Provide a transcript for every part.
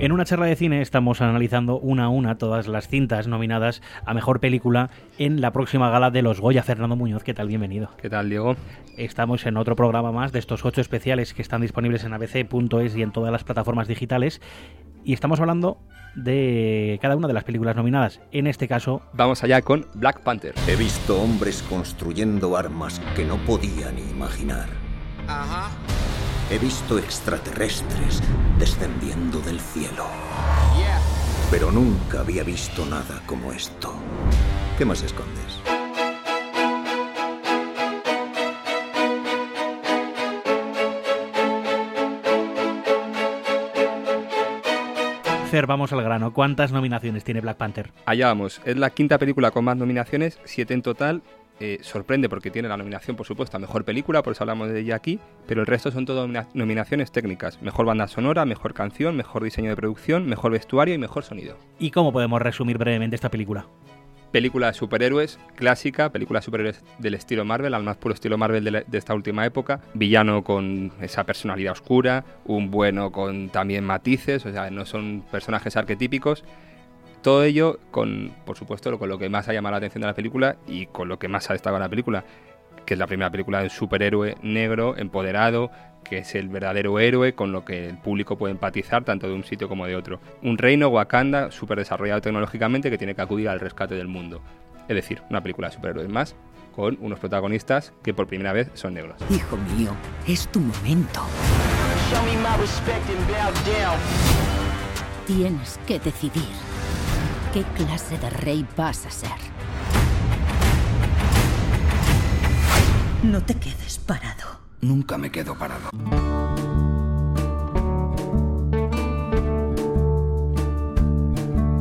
En una charla de cine estamos analizando una a una todas las cintas nominadas a mejor película en la próxima gala de los Goya. Fernando Muñoz, ¿qué tal? Bienvenido. ¿Qué tal, Diego? Estamos en otro programa más de estos ocho especiales que están disponibles en abc.es y en todas las plataformas digitales. Y estamos hablando de cada una de las películas nominadas. En este caso, Vamos allá con Black Panther. He visto hombres construyendo armas que no podía ni imaginar. He visto extraterrestres descendiendo del cielo. Pero nunca había visto nada como esto. ¿Qué más escondes? Fer, vamos al grano. ¿Cuántas nominaciones tiene Black Panther? Allá vamos. Es la quinta película con más nominaciones, siete en total. Eh, sorprende porque tiene la nominación, por supuesto, a mejor película, por eso hablamos de ella aquí, pero el resto son nomina- nominaciones técnicas: mejor banda sonora, mejor canción, mejor diseño de producción, mejor vestuario y mejor sonido. ¿Y cómo podemos resumir brevemente esta película? Película de superhéroes clásica, película de superhéroes del estilo Marvel, al más puro estilo Marvel de, la- de esta última época. Villano con esa personalidad oscura, un bueno con también matices, o sea, no son personajes arquetípicos. Todo ello con, por supuesto, con lo que más ha llamado la atención de la película y con lo que más ha destacado en la película, que es la primera película de un superhéroe negro, empoderado, que es el verdadero héroe con lo que el público puede empatizar tanto de un sitio como de otro. Un reino Wakanda súper desarrollado tecnológicamente que tiene que acudir al rescate del mundo. Es decir, una película de superhéroes más con unos protagonistas que por primera vez son negros. Hijo mío, es tu momento. Show me my respect and bow down. Tienes que decidir qué clase de rey vas a ser. No te quedes parado. Nunca me quedo parado.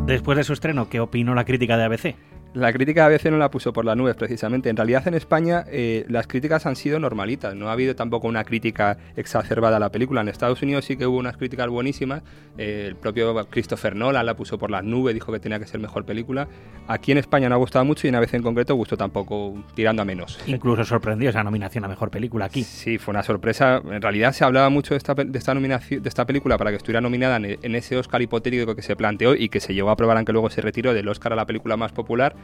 Después de su estreno, ¿qué opinó la crítica de ABC? La crítica a veces no la puso por las nubes precisamente. En realidad en España eh, las críticas han sido normalitas. No ha habido tampoco una crítica exacerbada a la película. En Estados Unidos sí que hubo unas críticas buenísimas. Eh, el propio Christopher Nolan la puso por las nubes, dijo que tenía que ser mejor película. Aquí en España no ha gustado mucho y en ABC en concreto gustó tampoco tirando a menos. Incluso sorprendió esa nominación a mejor película aquí. Sí, fue una sorpresa. En realidad se hablaba mucho de esta, de esta, nominación, de esta película para que estuviera nominada en, en ese Oscar hipotético que se planteó y que se llegó a aprobar aunque luego se retiró del Oscar a la película más popular.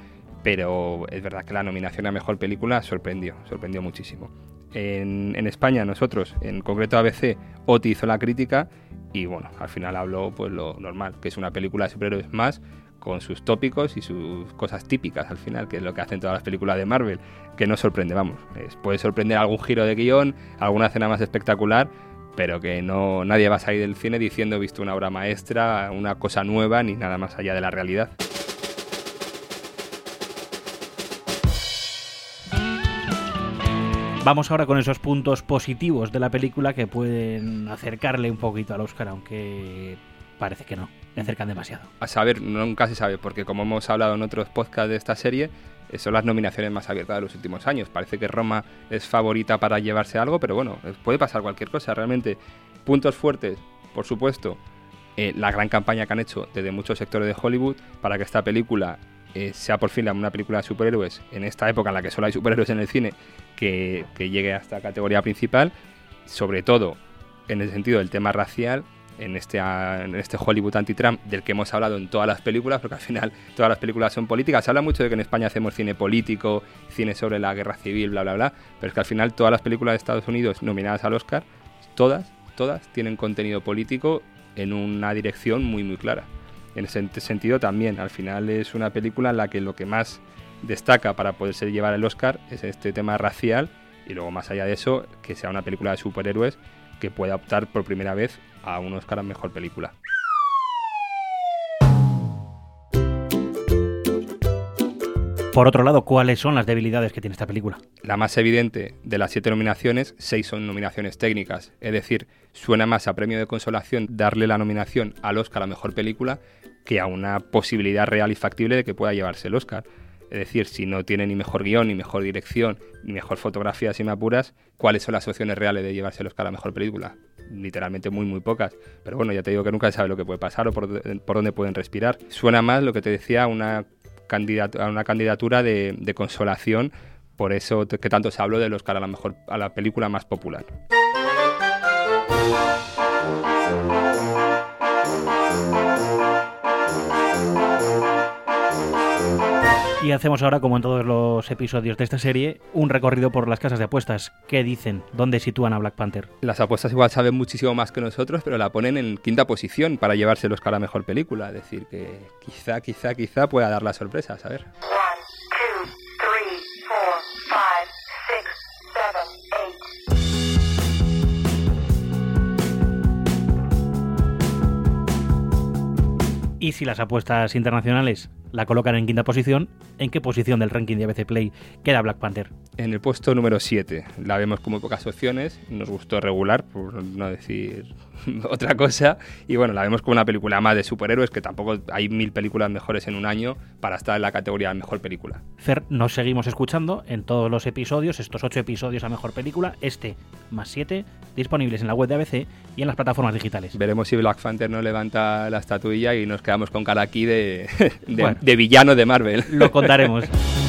Pero es verdad que la nominación a mejor película sorprendió, sorprendió muchísimo. En, en España, nosotros, en concreto ABC, Oti hizo la crítica y bueno, al final habló pues lo normal, que es una película de superhéroes más con sus tópicos y sus cosas típicas al final, que es lo que hacen todas las películas de Marvel, que no sorprende, vamos. Es- puede sorprender algún giro de guion, alguna escena más espectacular, pero que no nadie va a salir del cine diciendo he visto una obra maestra, una cosa nueva, ni nada más allá de la realidad. Vamos ahora con esos puntos positivos de la película que pueden acercarle un poquito al Oscar, aunque parece que no, le acercan demasiado. A saber, nunca se sabe, porque como hemos hablado en otros podcasts de esta serie, eh, son las nominaciones más abiertas de los últimos años. Parece que Roma es favorita para llevarse algo, pero bueno, eh, puede pasar cualquier cosa. Realmente, puntos fuertes, por supuesto, eh, la gran campaña que han hecho desde muchos sectores de Hollywood para que esta película eh, sea por fin una película de superhéroes en esta época en la que solo hay superhéroes en el cine que, que llegue a esta categoría principal, sobre todo en el sentido del tema racial, en este, en este Hollywood anti-Trump del que hemos hablado en todas las películas, porque al final todas las películas son políticas. Se habla mucho de que en España hacemos cine político, cine sobre la guerra civil, bla, bla, bla, pero es que al final todas las películas de Estados Unidos nominadas al Oscar, todas, todas tienen contenido político en una dirección muy, muy clara. En ese sentido también, al final es una película en la que lo que más destaca para poderse llevar el Oscar es este tema racial y luego más allá de eso, que sea una película de superhéroes que pueda optar por primera vez a un Oscar a Mejor Película. Por otro lado, ¿cuáles son las debilidades que tiene esta película? La más evidente de las siete nominaciones, seis son nominaciones técnicas, es decir, suena más a premio de consolación darle la nominación al Oscar a Mejor Película que a una posibilidad real y factible de que pueda llevarse el Oscar. Es decir, si no tiene ni mejor guion, ni mejor dirección, ni mejor fotografía, si me apuras, ¿cuáles son las opciones reales de llevarse el Oscar a Mejor Película? Literalmente muy, muy pocas. Pero bueno, ya te digo que nunca se sabe lo que puede pasar o por, dónde pueden respirar. Suena más lo que te decía una, candidat a una candidatura de, de consolación por eso que tanto se habló del Oscar a la, mejor, a la película más popular. Y hacemos ahora, como en todos los episodios de esta serie, un recorrido por las casas de apuestas. ¿Qué dicen? ¿Dónde sitúan a Black Panther? Las apuestas igual saben muchísimo más que nosotros, pero la ponen en quinta posición para llevarse los Oscar a Mejor Película. Es decir, que quizá, quizá, quizá pueda dar la sorpresa, a ver. Y si las apuestas internacionales la colocan en quinta posición, ¿en qué posición del ranking de ABC Play queda Black Panther? En el puesto número 7. La vemos como pocas opciones, nos gustó regular, por no decir otra cosa. Y bueno, la vemos como una película más de superhéroes, que tampoco hay mil películas mejores en un año para estar en la categoría de mejor película. Fer, nos seguimos escuchando en todos los episodios, estos ocho episodios a mejor película, este más siete, disponibles en la web de ABC y en las plataformas digitales. Veremos si Black Panther no levanta la estatuilla y nos quedamos con cara aquí de, de, de villano de Marvel. Lo contaremos.